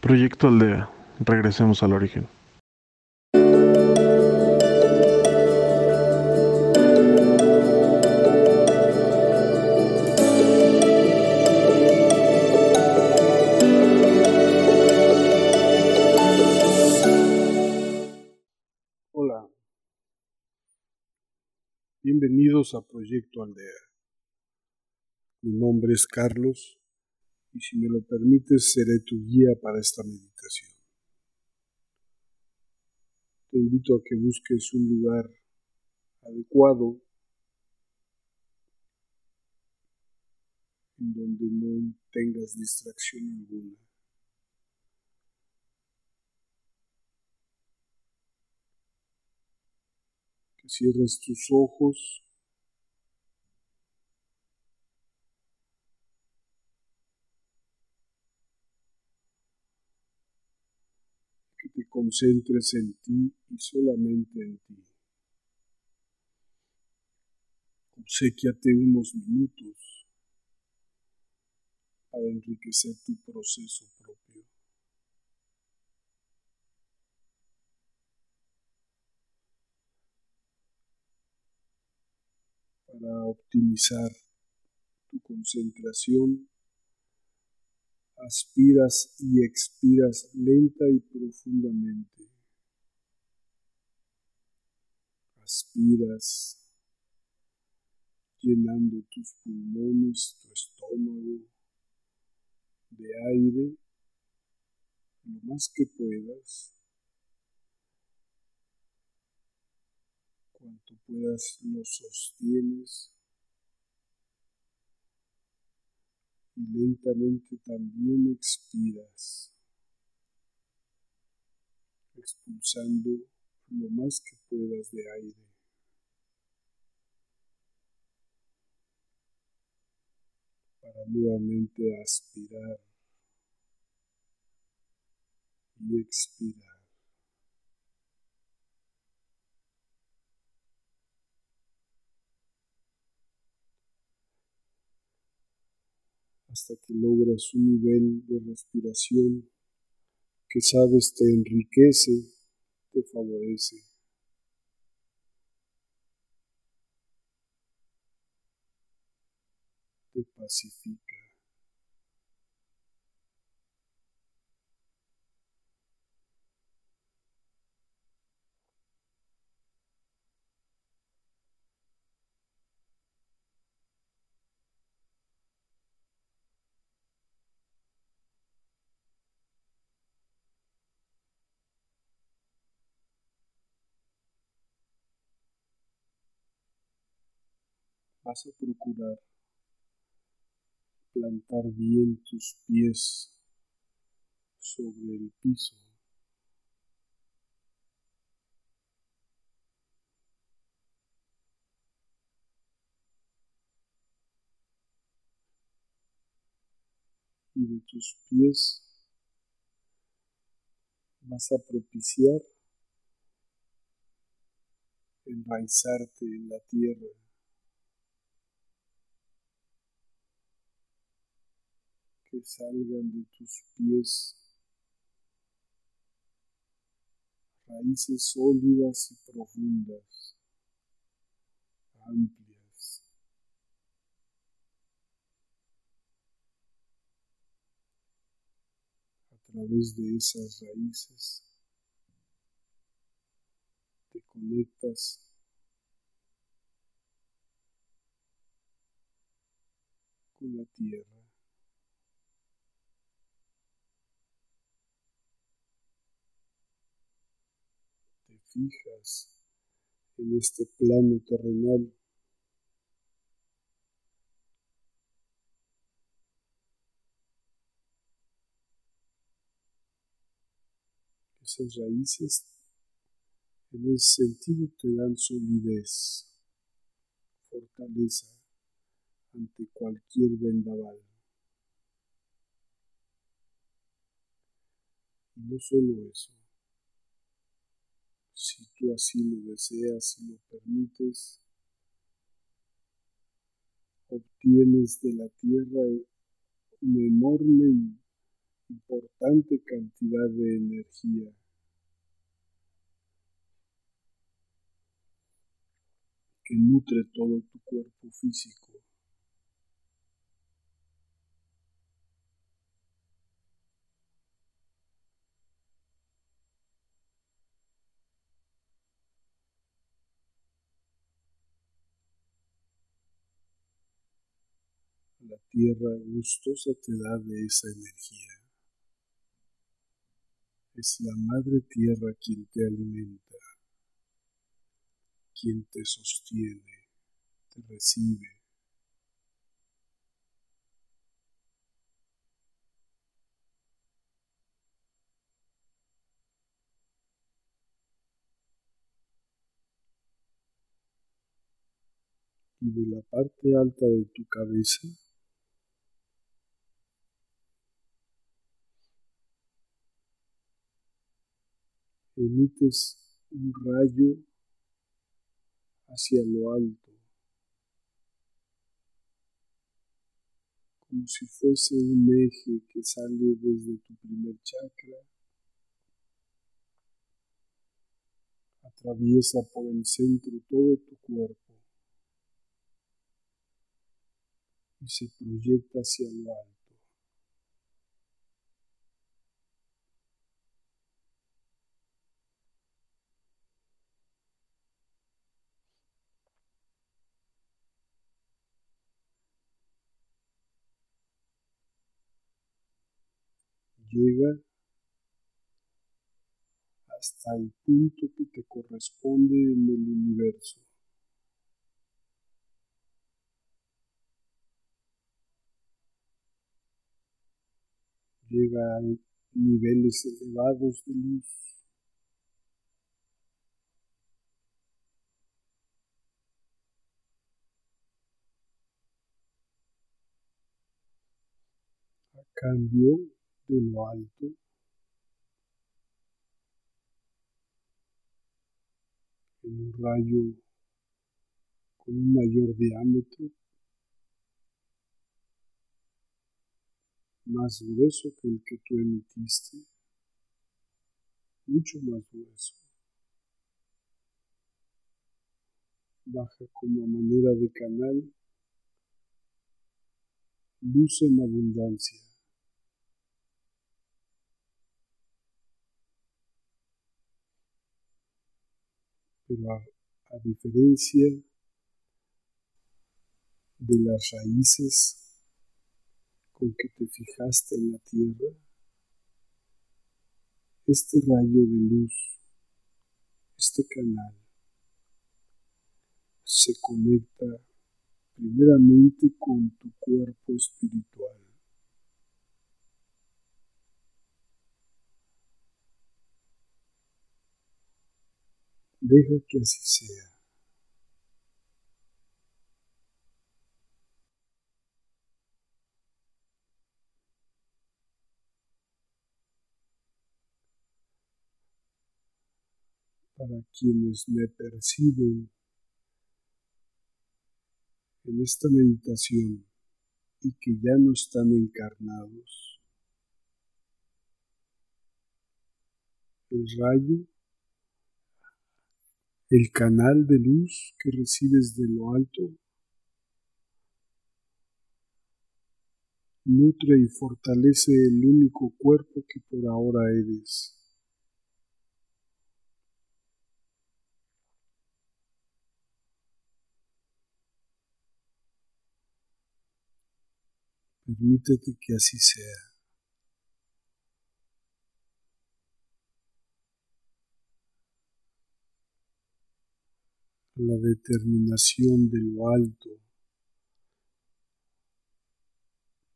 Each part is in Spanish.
Proyecto Aldea. Regresemos al origen. Hola. Bienvenidos a Proyecto Aldea. Mi nombre es Carlos y si me lo permites seré tu guía para esta meditación. Te invito a que busques un lugar adecuado en donde no tengas distracción alguna. Que cierres tus ojos concentres en ti y solamente en ti. Obsequiate unos minutos para enriquecer tu proceso propio. Para optimizar tu concentración aspiras y expiras lenta y profundamente. Aspiras llenando tus pulmones, tu estómago de aire lo más que puedas. Cuanto puedas lo sostienes y lentamente también expiras, expulsando lo más que puedas de aire. Para nuevamente aspirar y expirar. Hasta que logras un nivel de respiración que sabes te enriquece, te favorece. te pacifica. Vas a procurar plantar bien tus pies sobre el piso. Y de tus pies vas a propiciar enraizarte en la tierra. Que salgan de tus pies raíces sólidas y profundas, amplias. A través de esas raíces te conectas con la tierra. Fijas en este plano terrenal. Esas raíces en ese sentido te dan solidez, fortaleza ante cualquier vendaval. Y no solo eso, si tú así lo deseas y lo permites, obtienes de la tierra una enorme importante cantidad de energía que nutre todo tu cuerpo físico. La tierra gustosa te da de esa energía. Es la madre tierra quien te alimenta quien te sostiene, te recibe. Y de la parte alta de tu cabeza emites un rayo hacia lo alto, como si fuese un eje que sale desde tu primer chakra, atraviesa por el centro todo tu cuerpo y se proyecta hacia lo alto. Llega hasta el punto que te corresponde en el universo. Llega a niveles elevados de luz. Cambio de lo alto. En un rayo con un mayor diámetro, más grueso que el que tú emitiste, mucho más grueso. Baja como a manera de canal, luz en abundancia. Pero a, diferencia de las raíces con que te fijaste en la tierra, este rayo de luz, este canal, se conecta primeramente con tu cuerpo espiritual. Deja que así sea. Para quienes me perciben en esta meditación y que ya no están encarnados, el rayo el canal de luz que recibes de lo alto nutre y fortalece el único cuerpo que por ahora eres. Permítete que así sea. La determinación de lo alto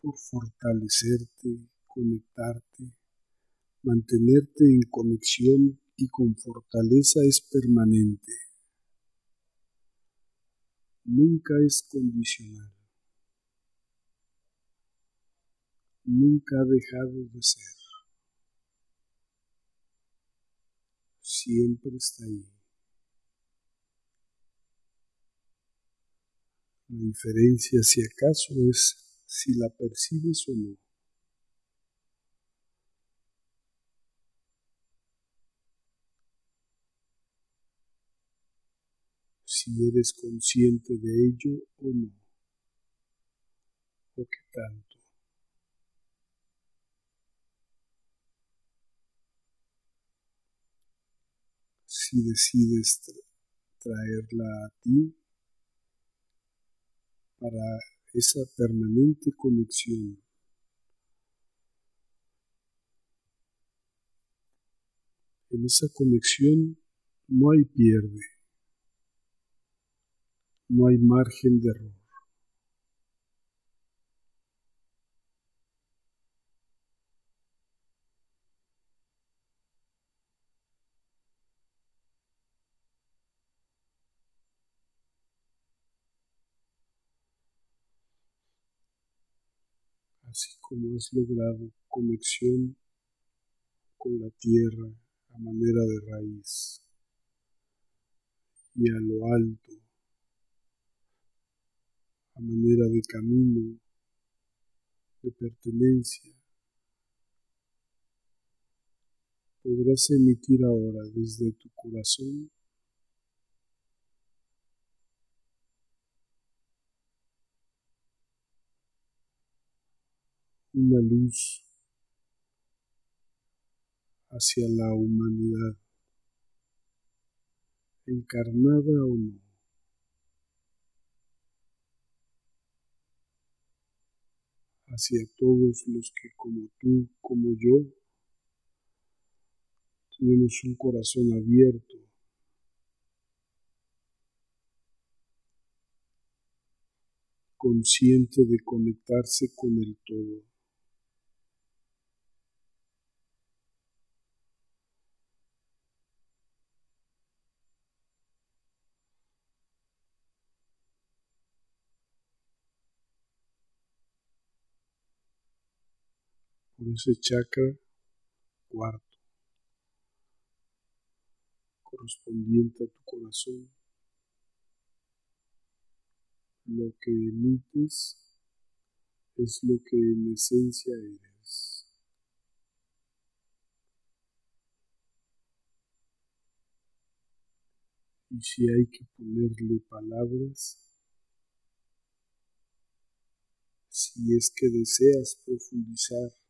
por fortalecerte, conectarte, mantenerte en conexión y con fortaleza es permanente. Nunca es condicional. Nunca ha dejado de ser. Siempre está ahí. La diferencia, si acaso, es si la percibes o no. si eres consciente de ello o no, o qué tanto. Si decides traerla a ti para esa permanente conexión En esa conexión no hay pierde, no hay margen de error. Así como has logrado conexión con la tierra, a manera de raíz y a lo alto, a manera de camino, de pertenencia. Podrás emitir ahora desde tu corazón una luz hacia la humanidad, encarnada o no. hacia todos los que como tú, como yo, tenemos un corazón abierto consciente de conectarse con el todo. Ese chakra cuarto, correspondiente a tu corazón. Lo que emites es lo que en esencia eres. Y si hay que ponerle palabras, si es que deseas profundizar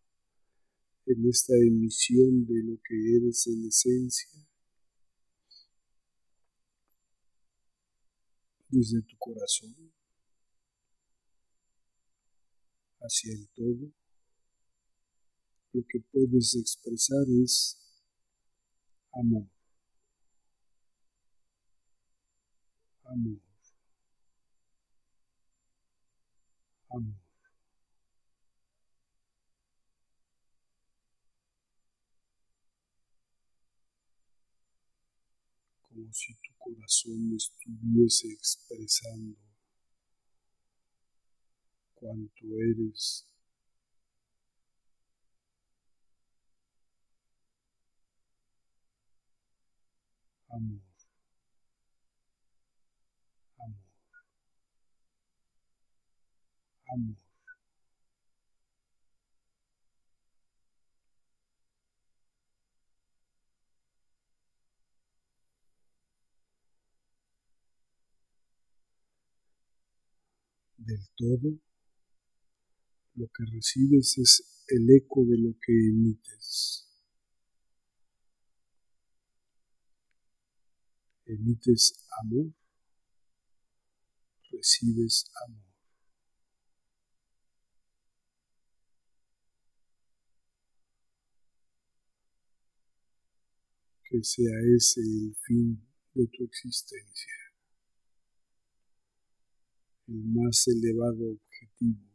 en esta emisión de lo que eres en esencia, desde tu corazón hacia el todo, lo que puedes expresar es amor. Amor. Amor. Si tu corazón estuviese expresando cuánto eres. Amor. Amor. Amor. Del todo, lo que recibes es el eco de lo que emites. Emites amor, recibes amor. Que sea ese el fin de tu existencia el más elevado objetivo.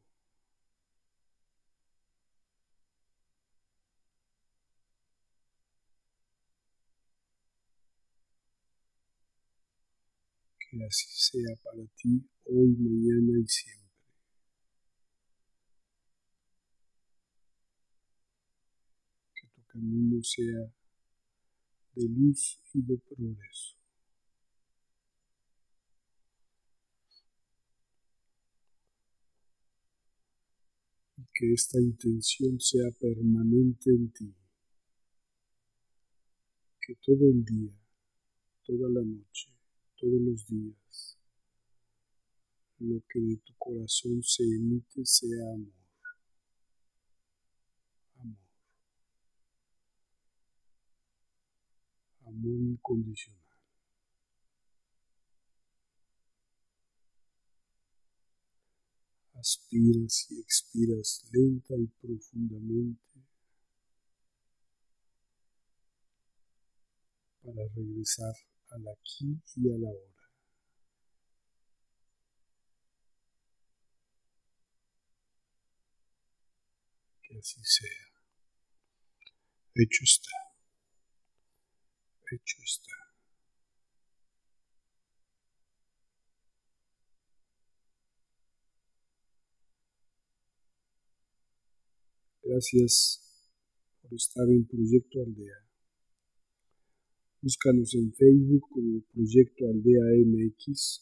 Que así sea para ti hoy, mañana y siempre. Que tu camino sea de luz y de progreso. Que esta intención sea permanente en ti, que todo el día, toda la noche, todos los días. Lo que de tu corazón se emite sea amor. Amor. Amor incondicional. Aspiras y expiras lenta y profundamente para regresar al aquí y a la hora. Que así sea. Hecho está. Hecho está. Gracias por estar en Proyecto Aldea. Búscanos en Facebook como Proyecto Aldea MX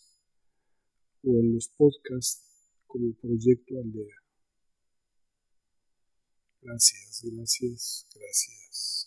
o en los podcasts como Proyecto Aldea. Gracias, gracias, gracias.